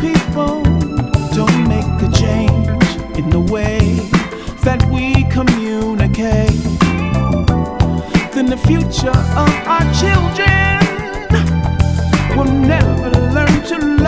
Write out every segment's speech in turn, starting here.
people don't make a change in the way that we communicate, then the future of our children will never learn to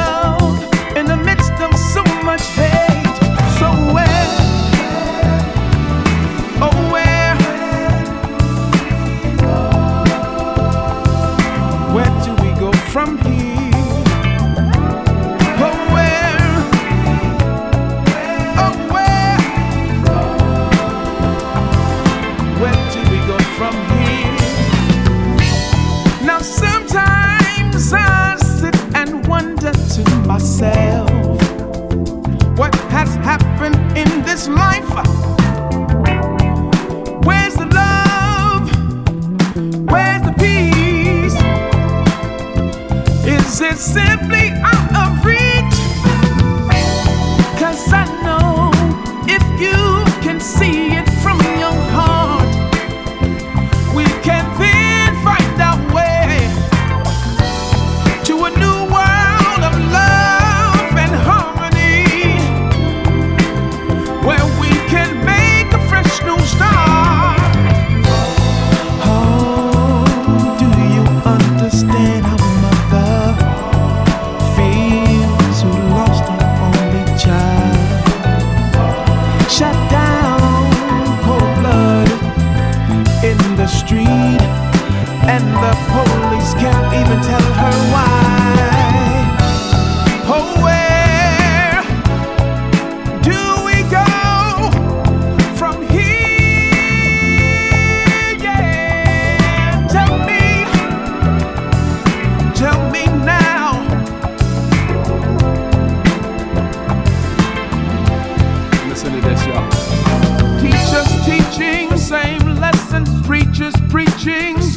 this life. Where's the love? Where's the peace? Is it simply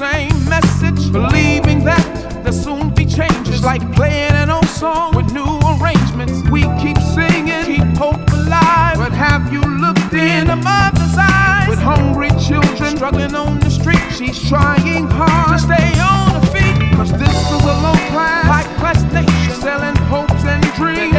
same message. Believing that there'll soon be changes. Like playing an old song with new arrangements. We keep singing, keep hope alive. But have you looked in a mother's eyes? With hungry children struggling on the street. She's trying hard to stay on her feet. Cause this is a low class, high class nation. Selling hopes and dreams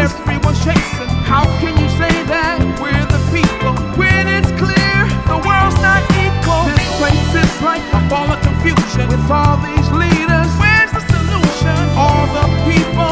like a of confusion with all these leaders. Where's the solution? All the people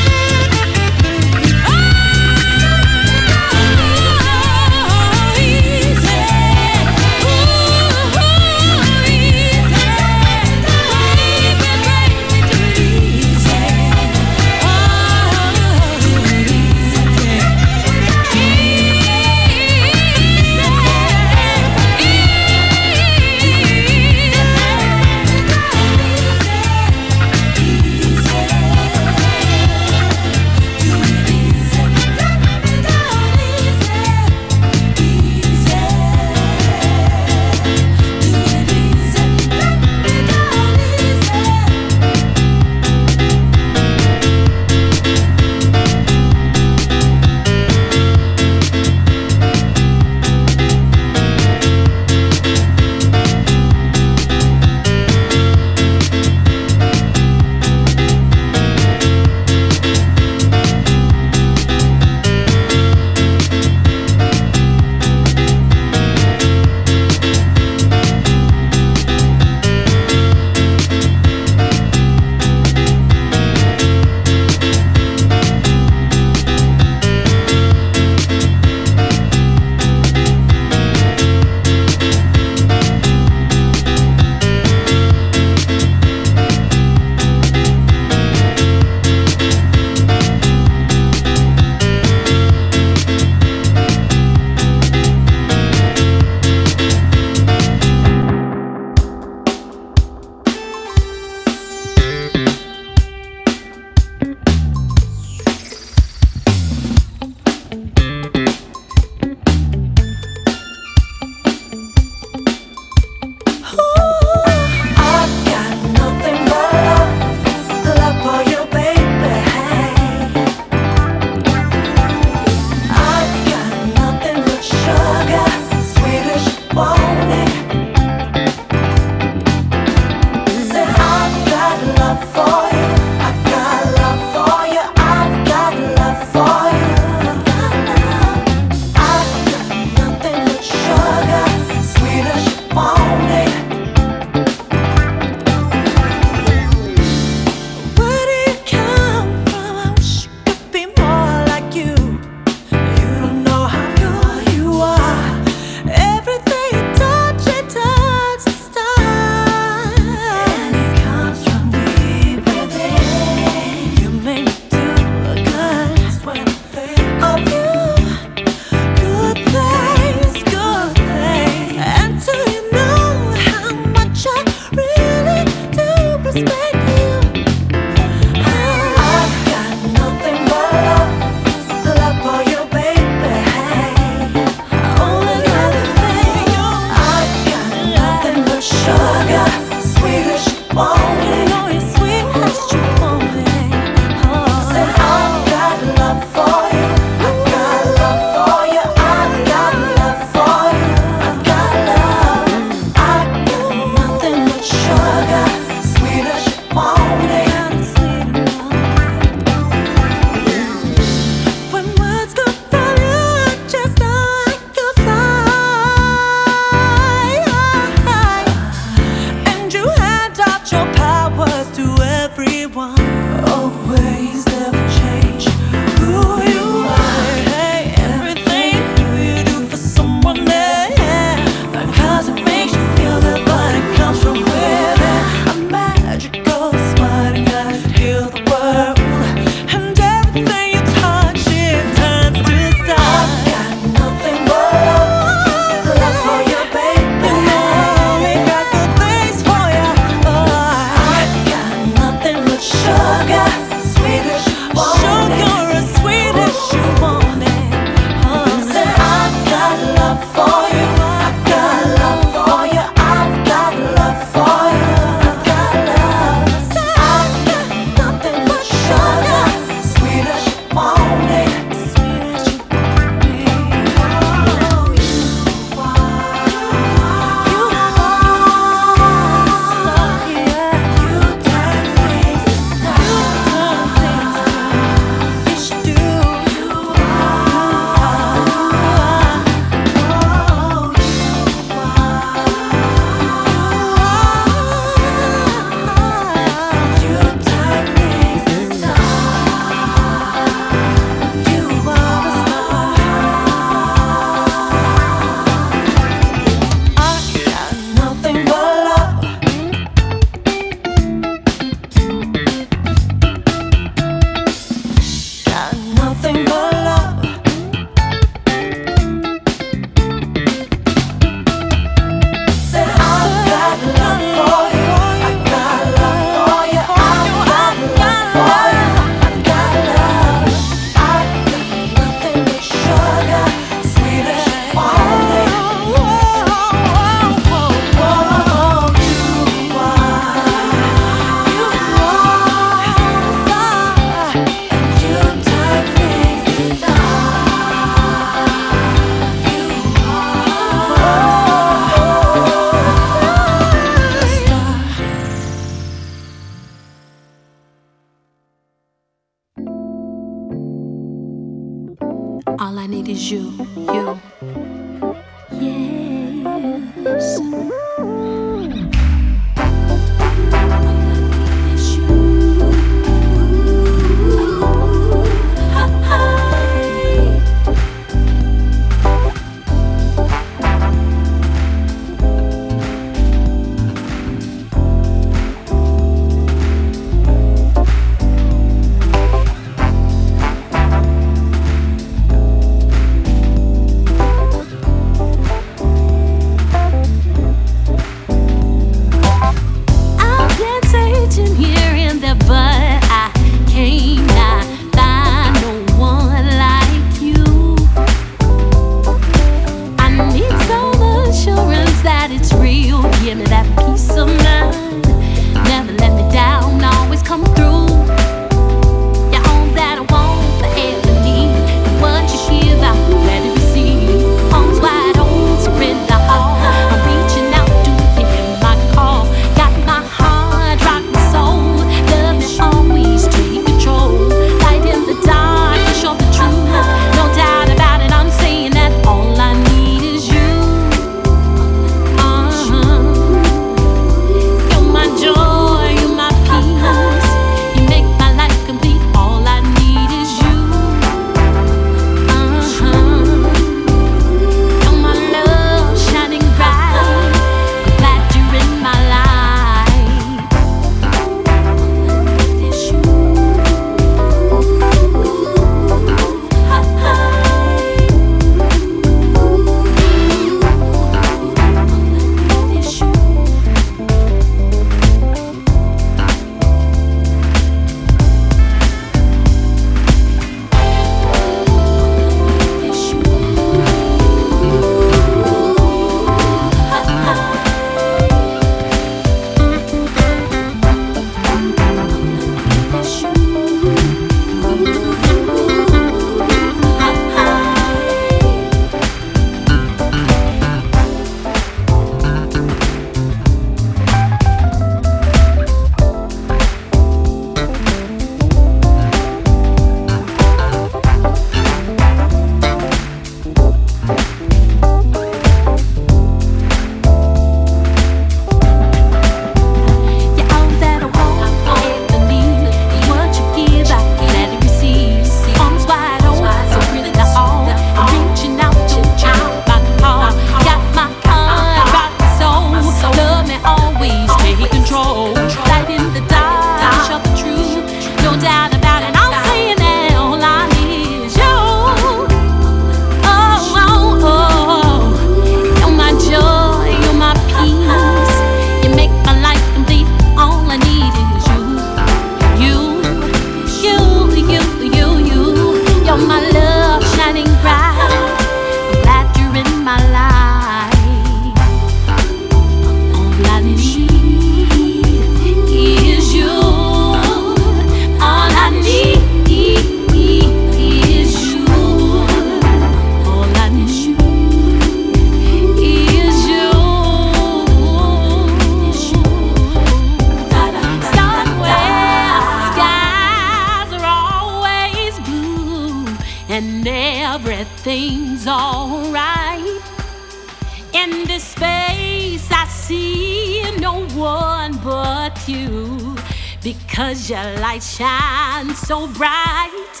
because your light shines so bright.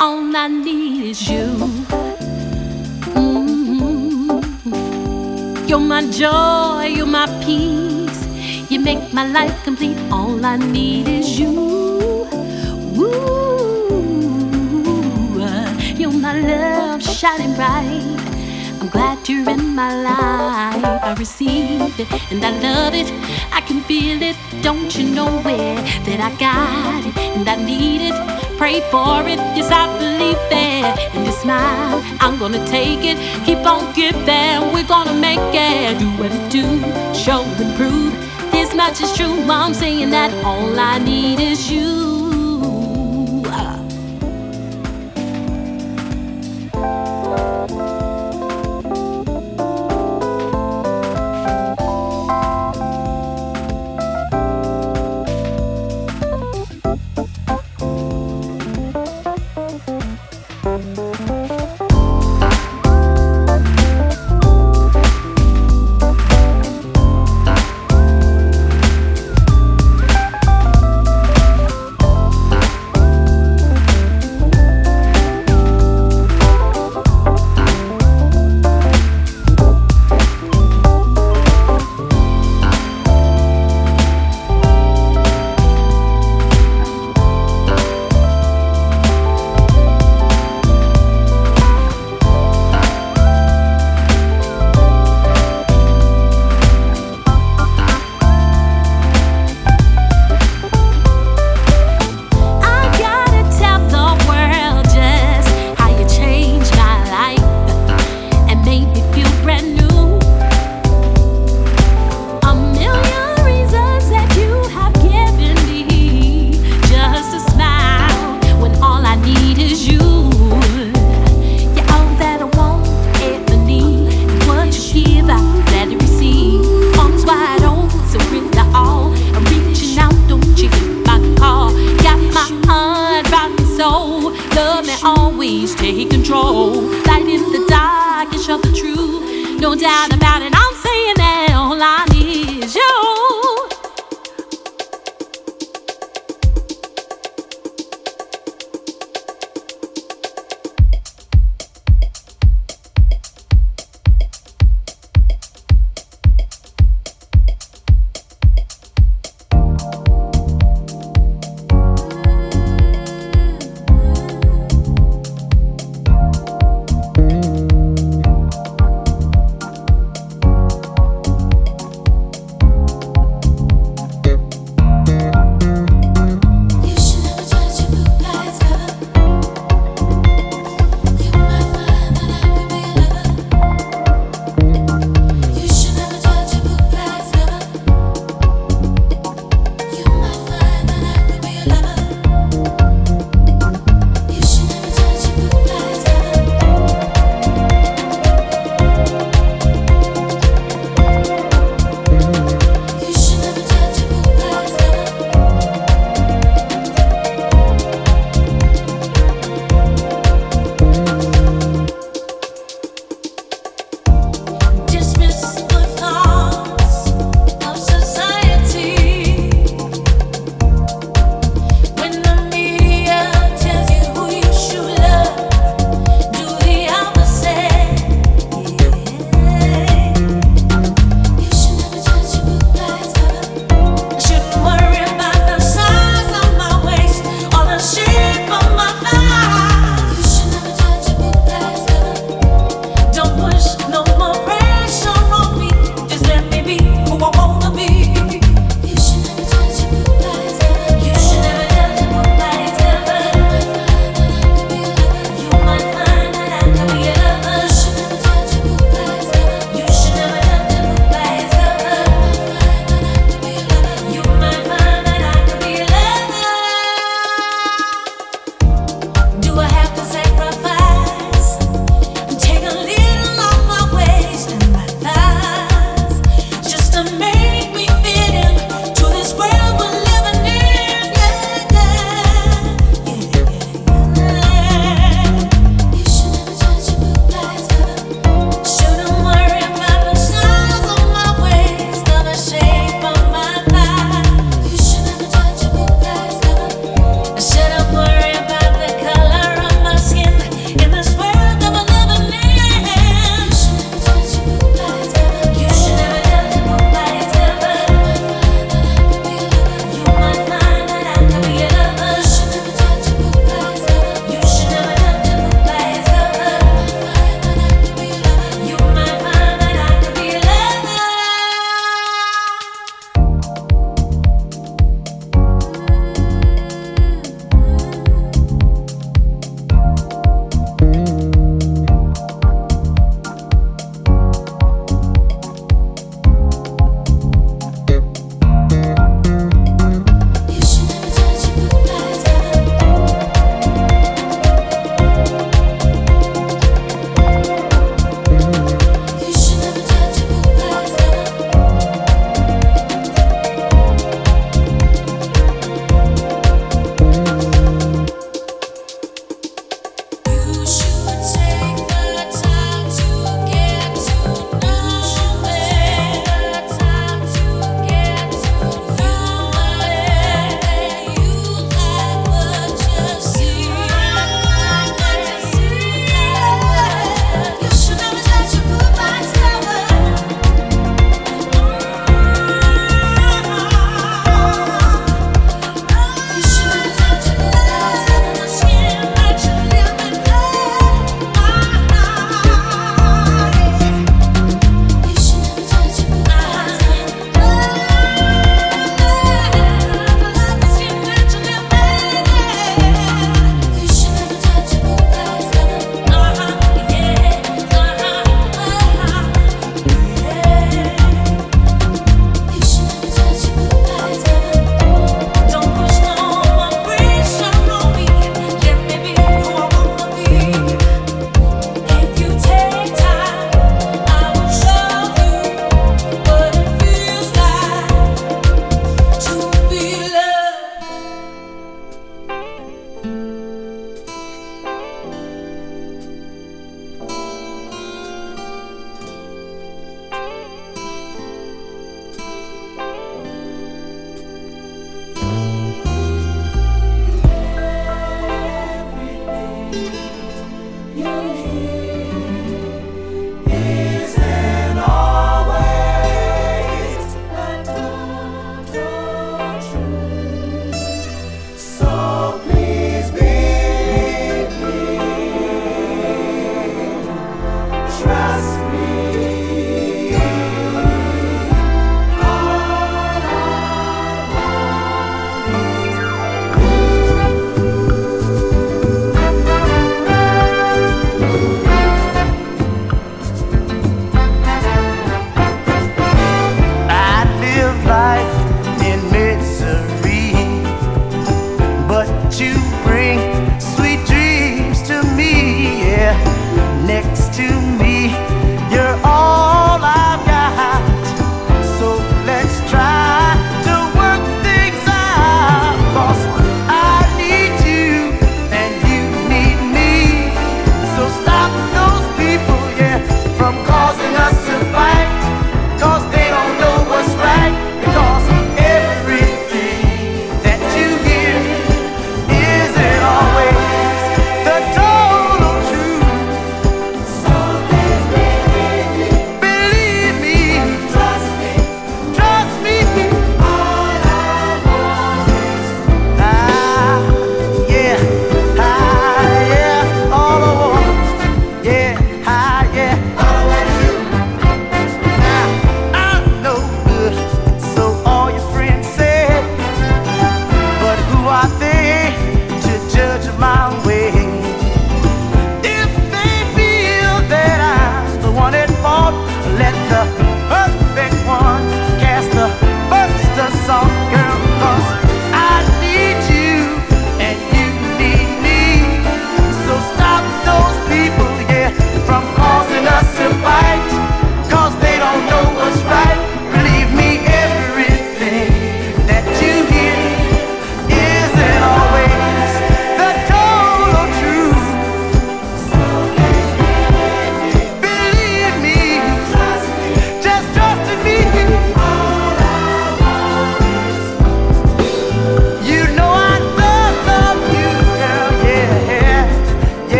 All I need is you. Mm-hmm. You're my joy, you're my peace. You make my life complete. All I need is you. You're my love shining bright. I'm glad you're in my life. I receive it and I love it. I can feel it. Don't you know it? That I got it and I need it. Pray for it. Yes, I believe it. And this smile, I'm gonna take it. Keep on giving. We're gonna make it. Do what it do. Show and prove. This much is true. I'm saying that all I need is you.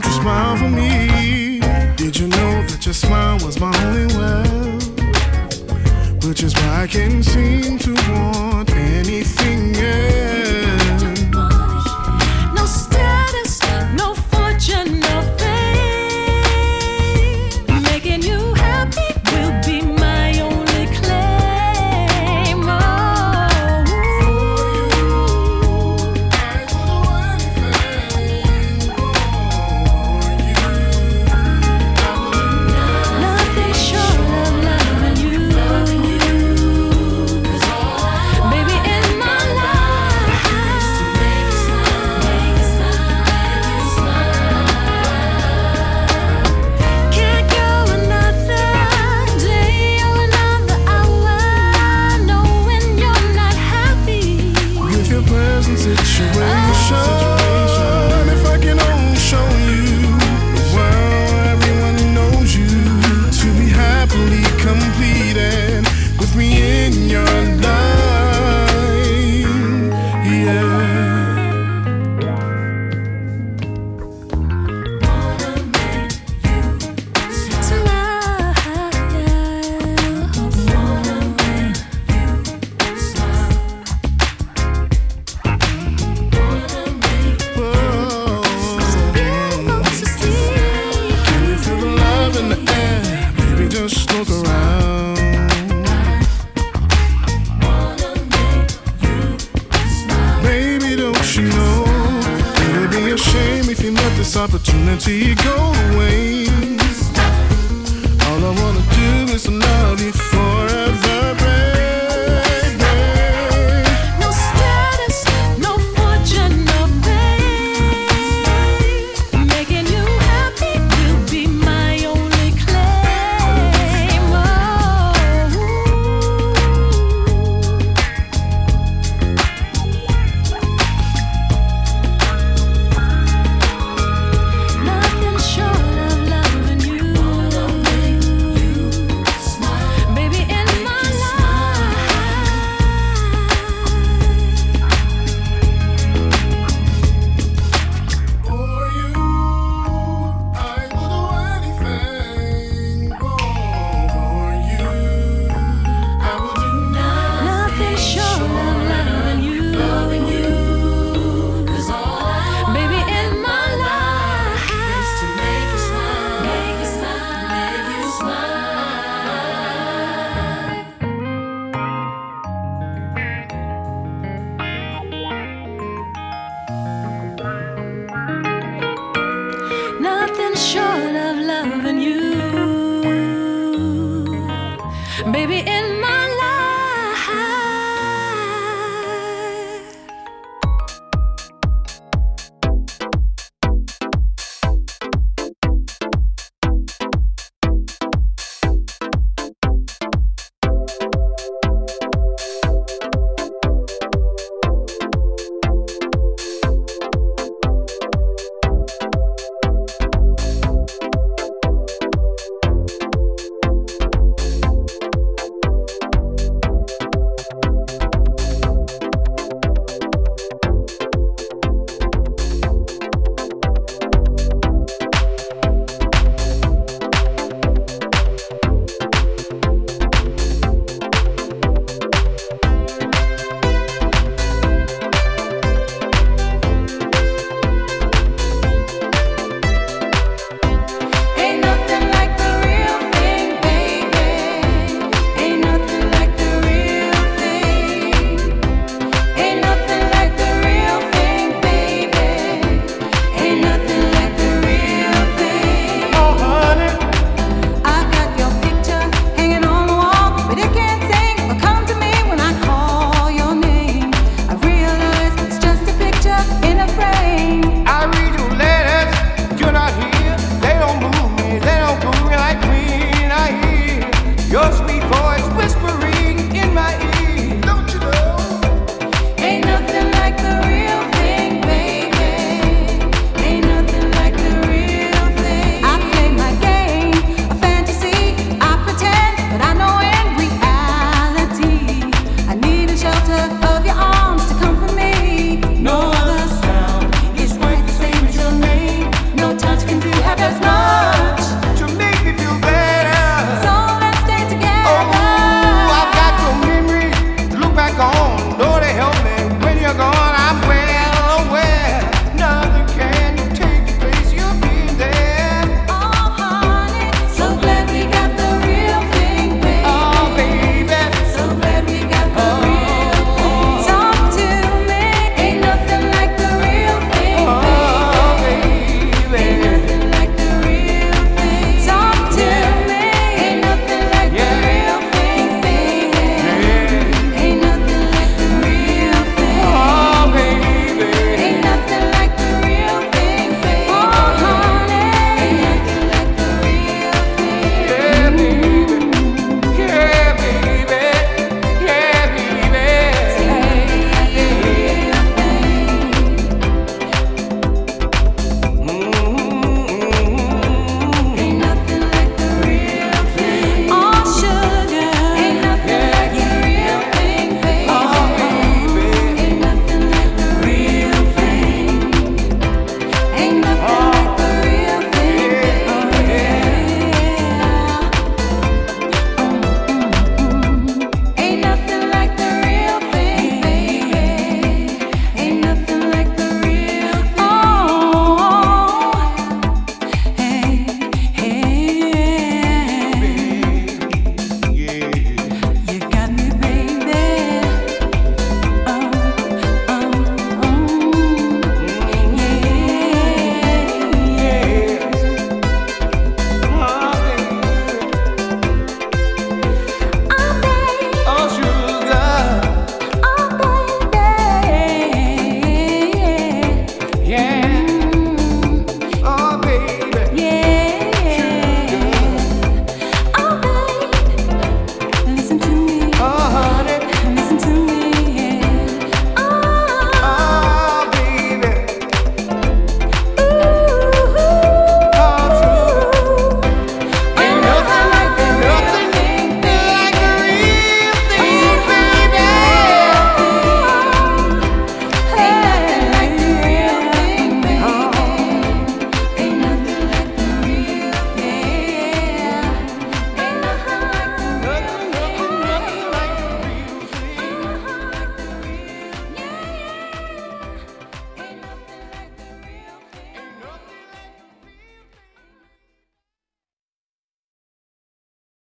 Don't you smile for me? Did you know that your smile was my only well? Which is why I can't seem to want anything else.